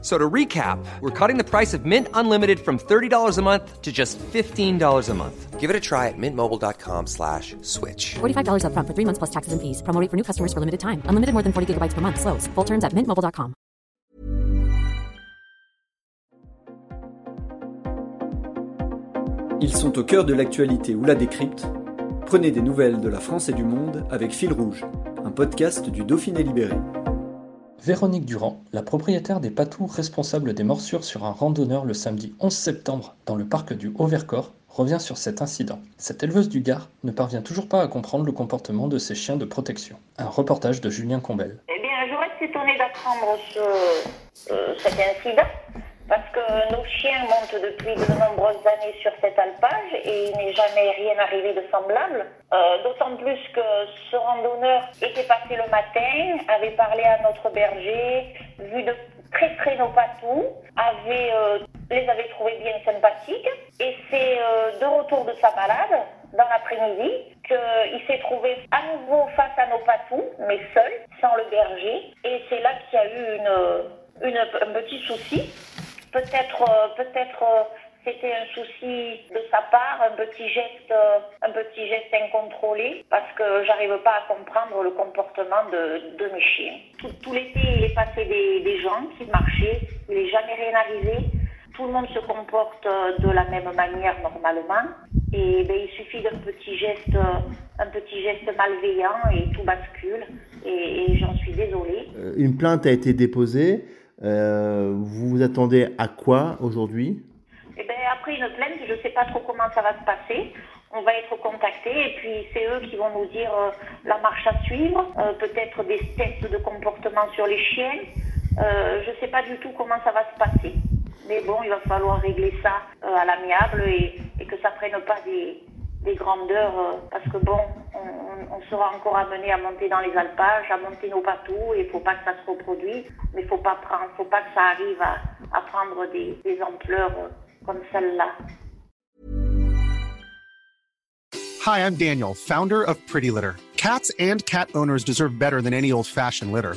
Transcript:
So to recap, we're cutting the price of Mint Unlimited from $30 a month to just $15 a month. Give it a try at mintmobile.com slash switch. $45 upfront for three months plus taxes and fees. Promo rate for new customers for limited time. Unlimited more than 40 gigabytes per month. Slows. Full terms at mintmobile.com. Ils sont au cœur de l'actualité ou la décrypte. Prenez des nouvelles de la France et du monde avec Fil Rouge, un podcast du Dauphiné Libéré. Véronique Durand, la propriétaire des patous responsable des morsures sur un randonneur le samedi 11 septembre dans le parc du Haut-Vercors, revient sur cet incident. Cette éleveuse du Gard ne parvient toujours pas à comprendre le comportement de ses chiens de protection. Un reportage de Julien Combel. Eh bien, je reste étonnée d'apprendre ce, cet incident parce que nos chiens montent depuis de nombreuses années sur cet alpage et il n'est jamais rien arrivé de semblable. Euh, D'autant plus que ce randonneur était passé le matin, avait parlé à notre berger, vu de très près nos patous, avait, euh, les avait trouvés bien sympathiques et c'est euh, de retour de sa balade dans l'après-midi qu'il s'est trouvé à nouveau face à nos patous, mais seul, sans le berger. Et c'est là qu'il y a eu un petit souci. Peut-être, euh, peut-être euh, c'était un souci de sa part, un petit geste, euh, un petit geste incontrôlé, parce que j'arrive pas à comprendre le comportement de, de mes chiens. Tout, l'été, il est passé des, des gens qui marchaient, il n'est jamais rien arrivé. Tout le monde se comporte de la même manière normalement. Et ben, il suffit d'un petit geste, un petit geste malveillant et tout bascule. Et, j'en suis désolée. Une plainte a été déposée. Euh, vous vous attendez à quoi aujourd'hui? Et ben, après une plainte, je ne sais pas trop comment ça va se passer. On va être contacté et puis c'est eux qui vont nous dire euh, la marche à suivre, euh, peut-être des tests de comportement sur les chiens. Je ne sais pas du tout comment ça va se passer. Mais bon, il va falloir régler ça à l'amiable et, et que ça prenne pas des, des grandeurs euh, parce que bon, on, on- sera encore amené à monter dans les alpages, à monter nos patous et il faut pas que ça se reproduise, mais faut pas prendre, faut pas que ça arrive à, à prendre des, des ampleurs euh, comme celle-là. Hi, I'm Daniel, founder of Pretty Litter. Cats and cat owners deserve better than any old fashioned litter.